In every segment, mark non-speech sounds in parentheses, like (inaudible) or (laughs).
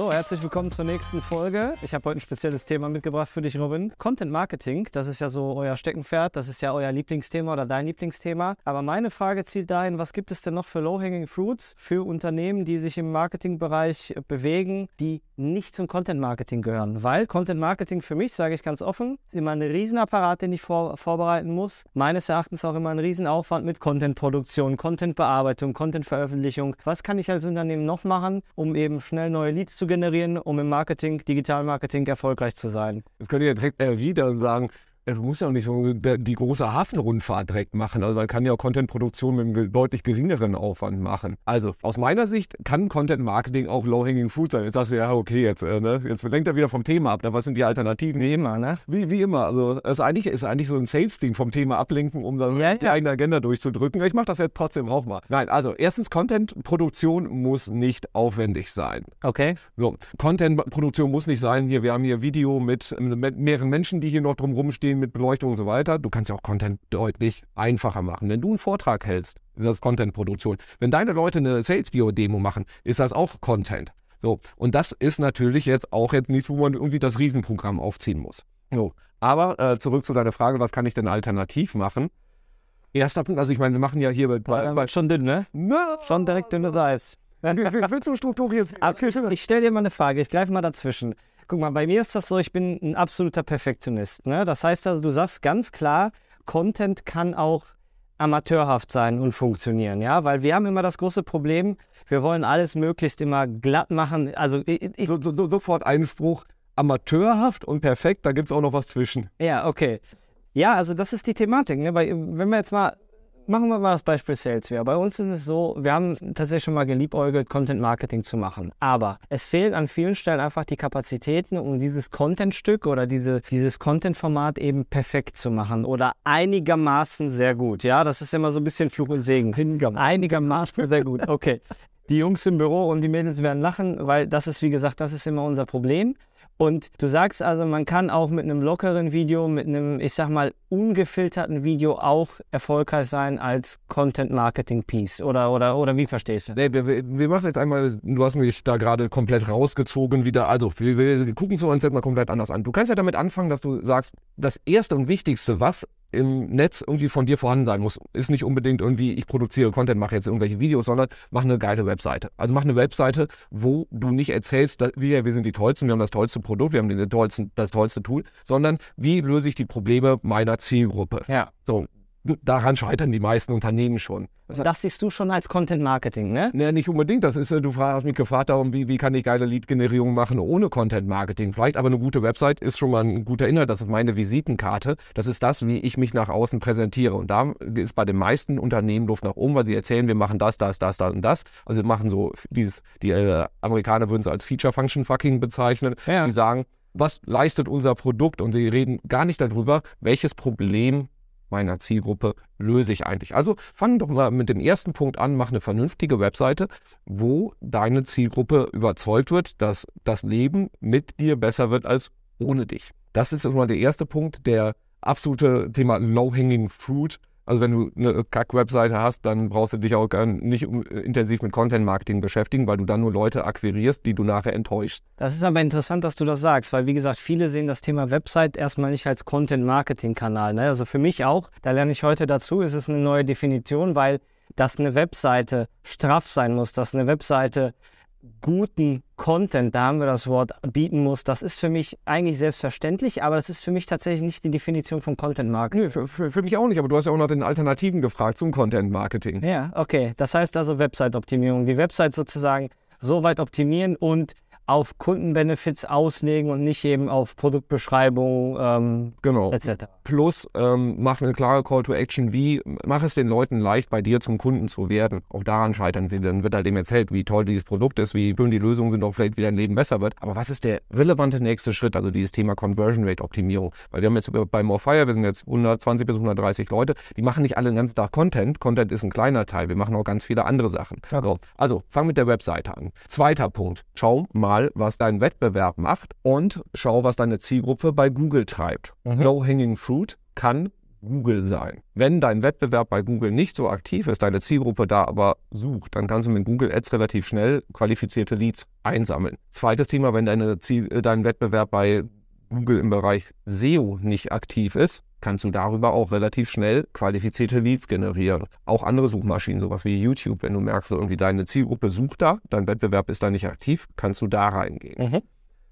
So, herzlich willkommen zur nächsten Folge. Ich habe heute ein spezielles Thema mitgebracht für dich, Robin. Content Marketing, das ist ja so euer Steckenpferd, das ist ja euer Lieblingsthema oder dein Lieblingsthema. Aber meine Frage zielt dahin, was gibt es denn noch für Low-Hanging Fruits für Unternehmen, die sich im Marketingbereich bewegen, die nicht zum Content Marketing gehören? Weil Content Marketing für mich, sage ich ganz offen, ist immer ein Riesenapparat, den ich vor, vorbereiten muss. Meines Erachtens auch immer ein Riesenaufwand mit Content-Produktion, Content-Bearbeitung, Content-Veröffentlichung. Was kann ich als Unternehmen noch machen, um eben schnell neue Leads zu generieren, um im Marketing, Digitalmarketing erfolgreich zu sein. Jetzt könnt ihr direkt erwidern und sagen, du musst ja auch nicht so die große Hafenrundfahrt direkt machen. Also man kann ja auch Content-Produktion mit einem deutlich geringeren Aufwand machen. Also aus meiner Sicht kann Content-Marketing auch low-hanging fruit sein. Jetzt sagst du, ja, okay, jetzt, äh, ne? jetzt lenkt er wieder vom Thema ab. Na, was sind die Alternativen? Wie immer, ne? Wie, wie immer. Also es ist eigentlich, ist eigentlich so ein Sales-Ding vom Thema ablenken, um dann ja, die ja. eigene Agenda durchzudrücken. Ich mache das jetzt trotzdem auch mal. Nein, also erstens, Content-Produktion muss nicht aufwendig sein. Okay. So, Content-Produktion muss nicht sein, hier, wir haben hier Video mit, mit mehreren Menschen, die hier noch drumherum stehen, mit Beleuchtung und so weiter. Du kannst ja auch Content deutlich einfacher machen. Wenn du einen Vortrag hältst, ist das Content-Produktion. Wenn deine Leute eine Sales-Bio-Demo machen, ist das auch Content. So, und das ist natürlich jetzt auch jetzt nichts, wo man irgendwie das Riesenprogramm aufziehen muss. So, aber äh, zurück zu deiner Frage, was kann ich denn alternativ machen? Erster Punkt, also ich meine, wir machen ja hier bei, bei, bei schon dünn, ne? Na, schon direkt dünnes Eis. Willst du strukturieren? (laughs) Ich stelle dir mal eine Frage, ich greife mal dazwischen. Guck mal, bei mir ist das so, ich bin ein absoluter Perfektionist. Ne? Das heißt also, du sagst ganz klar, Content kann auch amateurhaft sein und funktionieren, ja, weil wir haben immer das große Problem, wir wollen alles möglichst immer glatt machen. Also ich, so, so, sofort Einspruch, amateurhaft und perfekt, da gibt es auch noch was zwischen. Ja, okay. Ja, also das ist die Thematik. Ne? Weil, wenn wir jetzt mal machen wir mal das Beispiel Salesware. Bei uns ist es so, wir haben tatsächlich schon mal geliebäugelt, Content Marketing zu machen. Aber es fehlen an vielen Stellen einfach die Kapazitäten, um dieses Content-Stück oder diese, dieses Content-Format eben perfekt zu machen oder einigermaßen sehr gut. Ja, das ist immer so ein bisschen Fluch und Segen. Einigermaßen sehr gut. Okay. Die Jungs im Büro und die Mädels werden lachen, weil das ist, wie gesagt, das ist immer unser Problem. Und du sagst also, man kann auch mit einem lockeren Video, mit einem, ich sag mal, ungefilterten Video auch erfolgreich sein als Content-Marketing-Piece. Oder, oder, oder wie verstehst du? Nee, wir, wir, machen jetzt einmal, du hast mich da gerade komplett rausgezogen wieder. Also, wir, wir gucken es uns jetzt mal komplett anders an. Du kannst ja damit anfangen, dass du sagst, das Erste und Wichtigste, was im Netz irgendwie von dir vorhanden sein muss. Ist nicht unbedingt irgendwie, ich produziere Content, mache jetzt irgendwelche Videos, sondern mach eine geile Webseite. Also mach eine Webseite, wo du nicht erzählst, dass wir, wir sind die Tollsten, wir haben das tollste Produkt, wir haben den tollsten, das tollste Tool, sondern wie löse ich die Probleme meiner Zielgruppe. Ja. So, daran scheitern die meisten Unternehmen schon. Das, das siehst du schon als Content Marketing, ne? Nee, nicht unbedingt. Das ist, äh, du hast mich gefragt darum, wie, wie kann ich geile Lead-Generierung machen ohne Content Marketing. Vielleicht aber eine gute Website ist schon mal ein guter Inhalt. Das ist meine Visitenkarte. Das ist das, wie ich mich nach außen präsentiere. Und da ist bei den meisten Unternehmen Luft nach oben, weil sie erzählen, wir machen das, das, das, das und das. Also wir machen so dieses, die äh, Amerikaner würden es als Feature Function Fucking bezeichnen. Ja. Die sagen, was leistet unser Produkt? Und sie reden gar nicht darüber, welches Problem meiner Zielgruppe löse ich eigentlich? Also fang doch mal mit dem ersten Punkt an, mach eine vernünftige Webseite, wo deine Zielgruppe überzeugt wird, dass das Leben mit dir besser wird als ohne dich. Das ist mal der erste Punkt, der absolute Thema Low-Hanging Fruit also wenn du eine Kack-Webseite hast, dann brauchst du dich auch nicht intensiv mit Content-Marketing beschäftigen, weil du dann nur Leute akquirierst, die du nachher enttäuschst. Das ist aber interessant, dass du das sagst, weil wie gesagt, viele sehen das Thema Website erstmal nicht als Content-Marketing-Kanal. Ne? Also für mich auch, da lerne ich heute dazu, ist es eine neue Definition, weil dass eine Webseite straff sein muss, dass eine Webseite guten Content, da haben wir das Wort, bieten muss, das ist für mich eigentlich selbstverständlich, aber das ist für mich tatsächlich nicht die Definition von Content Marketing. Nee, für, für, für, mich auch nicht, aber du hast ja auch nach den Alternativen gefragt zum Content Marketing. Ja, okay. Das heißt also Website-Optimierung. Die Website sozusagen so weit optimieren und auf Kundenbenefits auslegen und nicht eben auf Produktbeschreibung ähm, genau. etc. Plus ähm, mach eine klare Call to Action, wie mach es den Leuten leicht, bei dir zum Kunden zu werden. Auch daran scheitern wir. Dann wird halt eben erzählt, wie toll dieses Produkt ist, wie schön die Lösungen sind, auch vielleicht wie dein Leben besser wird. Aber was ist der relevante nächste Schritt? Also dieses Thema Conversion Rate Optimierung. Weil wir haben jetzt bei Morefire, wir sind jetzt 120 bis 130 Leute, die machen nicht alle den ganzen Tag Content. Content ist ein kleiner Teil. Wir machen auch ganz viele andere Sachen. Ja. So, also fang mit der Webseite an. Zweiter Punkt. Schau mal, mal, was dein Wettbewerb macht und schau, was deine Zielgruppe bei Google treibt. Mhm. Low-Hanging Fruit kann Google sein. Wenn dein Wettbewerb bei Google nicht so aktiv ist, deine Zielgruppe da aber sucht, dann kannst du mit Google Ads relativ schnell qualifizierte Leads einsammeln. Zweites Thema, wenn deine Ziel, äh, dein Wettbewerb bei Google im Bereich SEO nicht aktiv ist, kannst du darüber auch relativ schnell qualifizierte Leads generieren. Auch andere Suchmaschinen, sowas wie YouTube, wenn du merkst, irgendwie deine Zielgruppe sucht da, dein Wettbewerb ist da nicht aktiv, kannst du da reingehen. Mhm.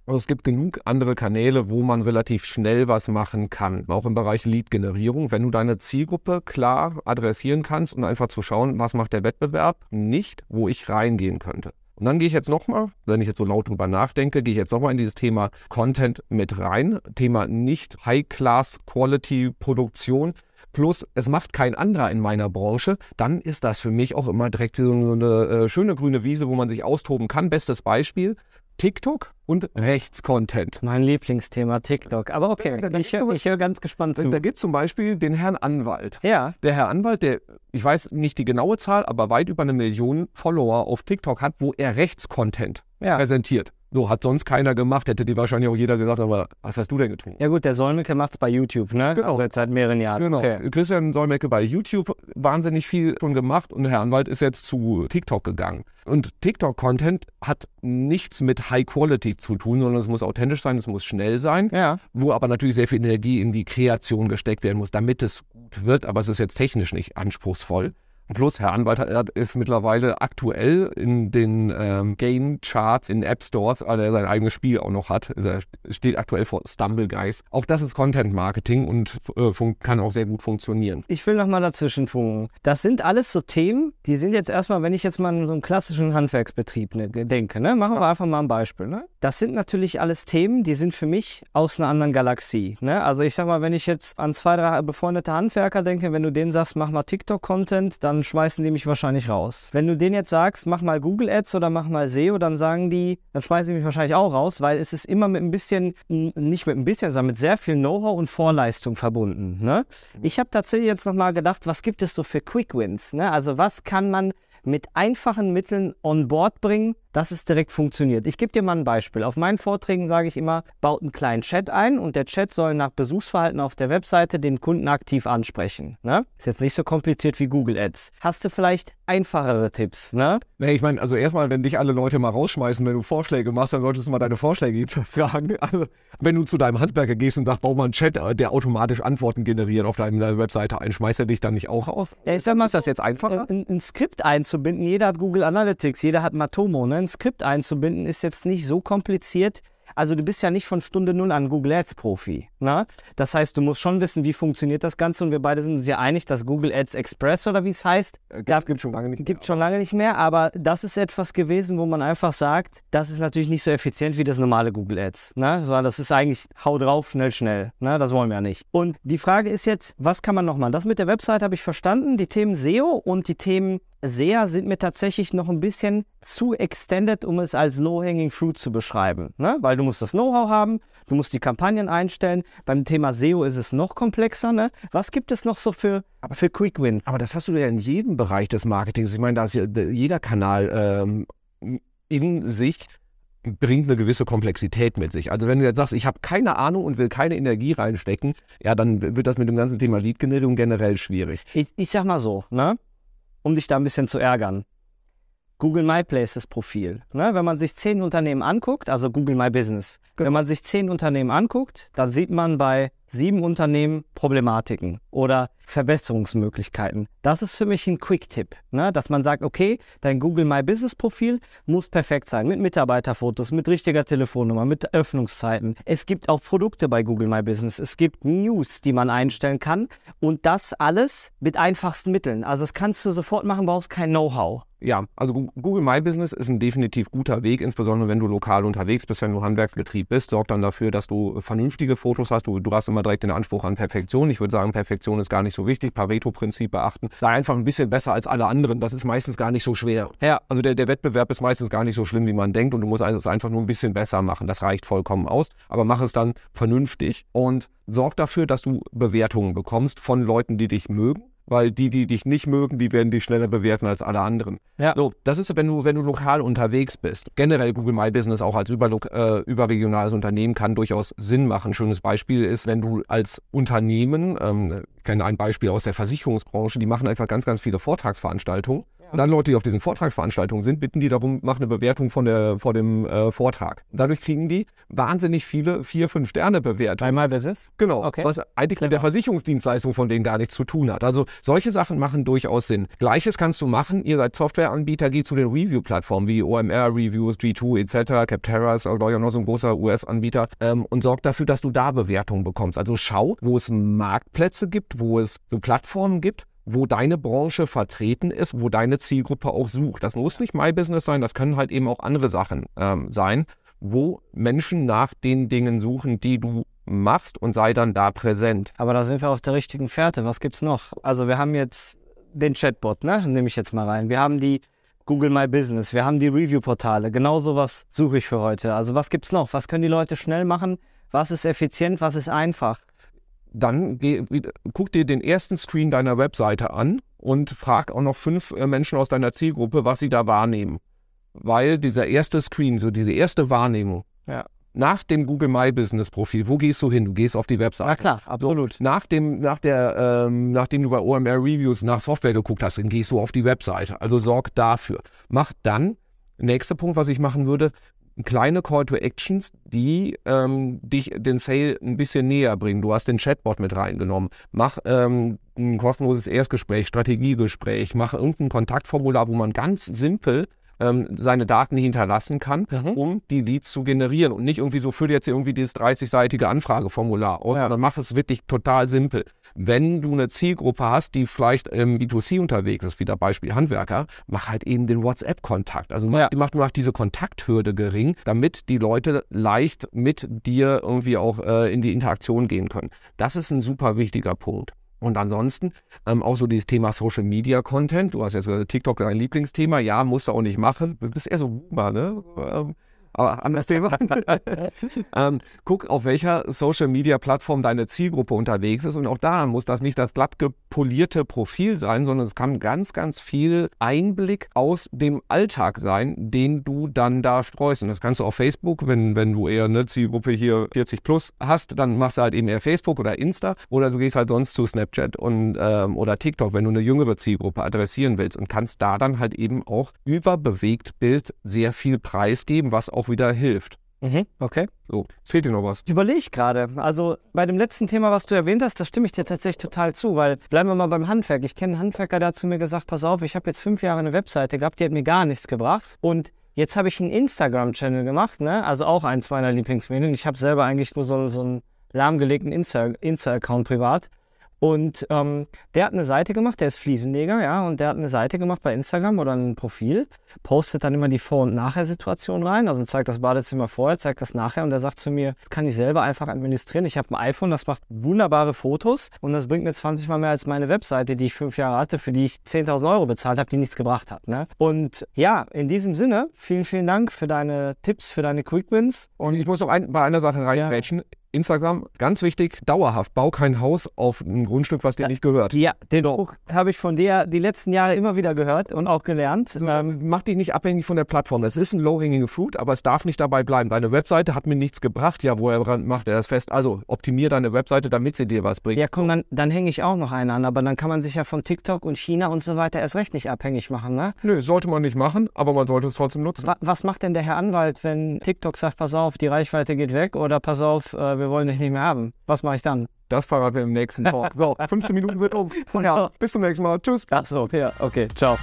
Also es gibt genug andere Kanäle, wo man relativ schnell was machen kann, auch im Bereich Lead-Generierung. Wenn du deine Zielgruppe klar adressieren kannst und einfach zu schauen, was macht der Wettbewerb, nicht, wo ich reingehen könnte. Und dann gehe ich jetzt nochmal, wenn ich jetzt so laut drüber nachdenke, gehe ich jetzt nochmal in dieses Thema Content mit rein. Thema nicht High-Class-Quality-Produktion. Plus, es macht kein anderer in meiner Branche, dann ist das für mich auch immer direkt so eine äh, schöne grüne Wiese, wo man sich austoben kann. Bestes Beispiel, TikTok und Rechtscontent. Mein Lieblingsthema TikTok. Aber okay, da, da ich, höre ganz gespannt zu. Da gibt es zum Beispiel den Herrn Anwalt. Ja. Der Herr Anwalt, der, ich weiß nicht die genaue Zahl, aber weit über eine Million Follower auf TikTok hat, wo er Rechtscontent ja. präsentiert. So, hat sonst keiner gemacht, hätte dir wahrscheinlich auch jeder gesagt, aber was hast du denn getan? Ja gut, der Solmecke macht es bei YouTube, ne? Genau. Also seit mehreren Jahren. Genau. Okay. Christian Solmecke bei YouTube wahnsinnig viel schon gemacht und Herr Anwalt ist jetzt zu TikTok gegangen. Und TikTok-Content hat nichts mit High Quality zu tun, sondern es muss authentisch sein, es muss schnell sein, ja. wo aber natürlich sehr viel Energie in die Kreation gesteckt werden muss, damit es gut wird, aber es ist jetzt technisch nicht anspruchsvoll. Plus, Herr Anwalt ist mittlerweile aktuell in den ähm, Game-Charts in App Stores, weil er sein eigenes Spiel auch noch hat. Also er steht aktuell vor Stumble Guys. Auch das ist Content-Marketing und äh, kann auch sehr gut funktionieren. Ich will nochmal dazwischen funken. Das sind alles so Themen, die sind jetzt erstmal, wenn ich jetzt mal an so einen klassischen Handwerksbetrieb ne, denke, ne? machen wir einfach mal ein Beispiel. Ne? Das sind natürlich alles Themen, die sind für mich aus einer anderen Galaxie. Ne? Also ich sag mal, wenn ich jetzt an zwei, drei befreundete Handwerker denke, wenn du denen sagst, mach mal TikTok-Content, dann dann schmeißen die mich wahrscheinlich raus. Wenn du denen jetzt sagst, mach mal Google Ads oder mach mal SEO, dann sagen die, dann schmeißen die mich wahrscheinlich auch raus, weil es ist immer mit ein bisschen, nicht mit ein bisschen, sondern mit sehr viel Know-how und Vorleistung verbunden. Ne? Ich habe tatsächlich jetzt nochmal gedacht, was gibt es so für Quick Wins? Ne? Also was kann man mit einfachen Mitteln on board bringen, dass es direkt funktioniert. Ich gebe dir mal ein Beispiel. Auf meinen Vorträgen sage ich immer, baut einen kleinen Chat ein und der Chat soll nach Besuchsverhalten auf der Webseite den Kunden aktiv ansprechen. Ne? Ist jetzt nicht so kompliziert wie Google Ads. Hast du vielleicht einfachere Tipps? Ne? Nee, ich meine, also erstmal, wenn dich alle Leute mal rausschmeißen, wenn du Vorschläge machst, dann solltest du mal deine Vorschläge (laughs) fragen. Also, wenn du zu deinem Handwerker gehst und sagst, bau mal einen Chat, der automatisch Antworten generiert auf deiner Webseite ein, schmeißt er dich dann nicht auch raus? Ja, ich sag mal, ist das jetzt einfacher? Ein, ein Skript einzubinden, jeder hat Google Analytics, jeder hat Matomo, ne? Ein Skript einzubinden, ist jetzt nicht so kompliziert. Also du bist ja nicht von Stunde Null an Google Ads Profi. Ne? Das heißt, du musst schon wissen, wie funktioniert das Ganze. Und wir beide sind uns ja einig, dass Google Ads Express oder wie es heißt, äh, gibt, gibt schon lange nicht gibt mehr. schon lange nicht mehr. Aber das ist etwas gewesen, wo man einfach sagt, das ist natürlich nicht so effizient wie das normale Google Ads. Ne? Sondern das ist eigentlich hau drauf, schnell, schnell. Ne? Das wollen wir ja nicht. Und die Frage ist jetzt, was kann man noch machen? Das mit der Website habe ich verstanden. Die Themen SEO und die Themen SEA sind mir tatsächlich noch ein bisschen zu extended, um es als low-hanging fruit zu beschreiben. Ne? Weil du musst das Know-how haben, du musst die Kampagnen einstellen. Beim Thema SEO ist es noch komplexer. Ne? Was gibt es noch so für, aber, für Quick Wins? Aber das hast du ja in jedem Bereich des Marketings. Ich meine, da ist ja jeder Kanal ähm, in sich bringt eine gewisse Komplexität mit sich. Also wenn du jetzt sagst, ich habe keine Ahnung und will keine Energie reinstecken, ja, dann wird das mit dem ganzen Thema Lead-Generierung generell schwierig. Ich, ich sag mal so, ne? Um dich da ein bisschen zu ärgern. Google My Places Profil. Ne? Wenn man sich zehn Unternehmen anguckt, also Google My Business, genau. wenn man sich zehn Unternehmen anguckt, dann sieht man bei sieben Unternehmen Problematiken oder Verbesserungsmöglichkeiten. Das ist für mich ein Quick-Tipp, ne? dass man sagt, okay, dein Google My Business Profil muss perfekt sein, mit Mitarbeiterfotos, mit richtiger Telefonnummer, mit Öffnungszeiten. Es gibt auch Produkte bei Google My Business, es gibt News, die man einstellen kann und das alles mit einfachsten Mitteln. Also das kannst du sofort machen, brauchst kein Know-how. Ja, also Google My Business ist ein definitiv guter Weg, insbesondere wenn du lokal unterwegs bist, wenn du Handwerksbetrieb bist, sorgt dann dafür, dass du vernünftige Fotos hast. Du, du hast immer direkt den Anspruch an Perfektion. Ich würde sagen, Perfektion ist gar nicht so wichtig. Pareto-Prinzip beachten. Sei einfach ein bisschen besser als alle anderen. Das ist meistens gar nicht so schwer. Ja. Also der, der Wettbewerb ist meistens gar nicht so schlimm, wie man denkt und du musst es einfach nur ein bisschen besser machen. Das reicht vollkommen aus. Aber mach es dann vernünftig und sorg dafür, dass du Bewertungen bekommst von Leuten, die dich mögen weil die, die dich nicht mögen, die werden dich schneller bewerten als alle anderen. Ja. So, das ist, wenn du, wenn du lokal unterwegs bist. Generell Google My Business auch als überlo- äh, überregionales Unternehmen kann durchaus Sinn machen. Schönes Beispiel ist, wenn du als Unternehmen, ähm, ich kenne ein Beispiel aus der Versicherungsbranche, die machen einfach ganz, ganz viele Vortragsveranstaltungen. Und dann Leute, die auf diesen Vortragsveranstaltungen sind, bitten die darum, mach eine Bewertung von der, vor dem äh, Vortrag. Dadurch kriegen die wahnsinnig viele vier, fünf Sterne Bewertungen. Bei My Business? Genau, Okay. was eigentlich mit der Versicherungsdienstleistung von denen gar nichts zu tun hat. Also solche Sachen machen durchaus Sinn. Gleiches kannst du machen, ihr seid Softwareanbieter, geht zu den Review-Plattformen wie OMR Reviews, G2 etc., Capterra ist glaube ich auch noch so ein großer US-Anbieter ähm, und sorgt dafür, dass du da Bewertungen bekommst. Also schau, wo es Marktplätze gibt, wo es so Plattformen gibt, wo deine Branche vertreten ist, wo deine Zielgruppe auch sucht. Das muss nicht My Business sein, das können halt eben auch andere Sachen ähm, sein, wo Menschen nach den Dingen suchen, die du machst und sei dann da präsent. Aber da sind wir auf der richtigen Fährte. Was gibt's noch? Also wir haben jetzt den Chatbot, ne? Nehme ich jetzt mal rein. Wir haben die Google My Business, wir haben die Review-Portale. Genau sowas suche ich für heute. Also was gibt's noch? Was können die Leute schnell machen? Was ist effizient? Was ist einfach? Dann geh, guck dir den ersten Screen deiner Webseite an und frag auch noch fünf äh, Menschen aus deiner Zielgruppe, was sie da wahrnehmen. Weil dieser erste Screen, so diese erste Wahrnehmung, Ja. nach dem Google My Business Profil, wo gehst du hin? Du gehst auf die Webseite. Ja klar, absolut. Nach dem, nach der, ähm, nachdem du bei OMR Reviews nach Software geguckt hast, dann gehst du auf die Webseite. Also sorg dafür. Mach dann, nächster Punkt, was ich machen würde, kleine Call to Actions, die ähm, dich den Sale ein bisschen näher bringen. Du hast den Chatbot mit reingenommen. Mach ähm, ein kostenloses Erstgespräch, Strategiegespräch, mach irgendein Kontaktformular, wo man ganz simpel ähm, seine Daten hinterlassen kann, Mhm. um die Leads zu generieren und nicht irgendwie so, fülle jetzt irgendwie dieses 30-seitige Anfrageformular aus, Ja. sondern mach es wirklich total simpel. Wenn du eine Zielgruppe hast, die vielleicht im B2C unterwegs ist, wieder Beispiel Handwerker, mach halt eben den WhatsApp-Kontakt. Also mach, Ja. mach, mach diese Kontakthürde gering, damit die Leute leicht mit dir irgendwie auch äh, in die Interaktion gehen können. Das ist ein super wichtiger Punkt. Und ansonsten ähm, auch so dieses Thema Social Media Content. Du hast jetzt äh, TikTok dein Lieblingsthema. Ja, musst du auch nicht machen. Du bist eher so Boomer, ne? Ähm, aber anderes Thema. (laughs) ähm, guck, auf welcher Social Media Plattform deine Zielgruppe unterwegs ist. Und auch da muss das nicht das glatt gepolierte Profil sein, sondern es kann ganz, ganz viel Einblick aus dem Alltag sein, den du dann da streust. Und das kannst du auf Facebook, wenn, wenn du eher eine Zielgruppe hier 40 plus hast, dann machst du halt eben eher Facebook oder Insta oder du gehst halt sonst zu Snapchat und ähm, oder TikTok, wenn du eine jüngere Zielgruppe adressieren willst und kannst da dann halt eben auch über Bewegtbild sehr viel preisgeben, was auch wieder hilft. Mhm. Okay. So, fehlt dir noch was? Ich überlege gerade, also bei dem letzten Thema, was du erwähnt hast, da stimme ich dir tatsächlich total zu, weil bleiben wir mal beim Handwerk. Ich kenne einen Handwerker, der hat zu mir gesagt, pass auf, ich habe jetzt fünf Jahre eine Webseite gehabt, die hat mir gar nichts gebracht und jetzt habe ich einen Instagram-Channel gemacht, ne? also auch eins meiner Lieblingsmedien. Ich habe selber eigentlich nur so, so einen lahmgelegten Insta- Insta-Account privat und ähm, der hat eine Seite gemacht, der ist Fliesenleger, ja, und der hat eine Seite gemacht bei Instagram oder ein Profil, postet dann immer die Vor- und Nachher-Situation rein, also zeigt das Badezimmer vorher, zeigt das nachher und der sagt zu mir, das kann ich selber einfach administrieren. Ich habe ein iPhone, das macht wunderbare Fotos und das bringt mir 20 Mal mehr als meine Webseite, die ich fünf Jahre hatte, für die ich 10.000 Euro bezahlt habe, die nichts gebracht hat. Ne? Und ja, in diesem Sinne, vielen, vielen Dank für deine Tipps, für deine Quick Wins. Und ich muss noch ein, bei einer Sache reinquetschen. Instagram, ganz wichtig, dauerhaft, bau kein Haus auf ein Grundstück, was dir nicht gehört. Ja, den Spruch habe ich von dir die letzten Jahre immer wieder gehört und auch gelernt. So, Ähm, mach dich nicht abhängig von der Plattform. Das ist ein low-hanging fruit, aber es darf nicht dabei bleiben. Deine Webseite hat mir nichts gebracht. Ja, woher macht er das fest? Also optimier deine Webseite, damit sie dir was bringt. ja, komm, dann, dann hänge ich auch noch einen an, aber dann kann man sich ja von TikTok und China und so weiter erst recht nicht abhängig machen, ne? Nö, sollte man nicht machen, aber man sollte es trotzdem nutzen. Wa was macht denn der Herr Anwalt, wenn TikTok sagt, pass auf, die Reichweite geht weg oder pass auf, äh, wir wollen dich nicht mehr haben? Was mache ich dann? Das verraten wir im nächsten Talk. So, (laughs) 15 Minuten wird um. Ja, (laughs) bis zum nächsten Mal. Tschüss. Ach so, ja, okay, ciao.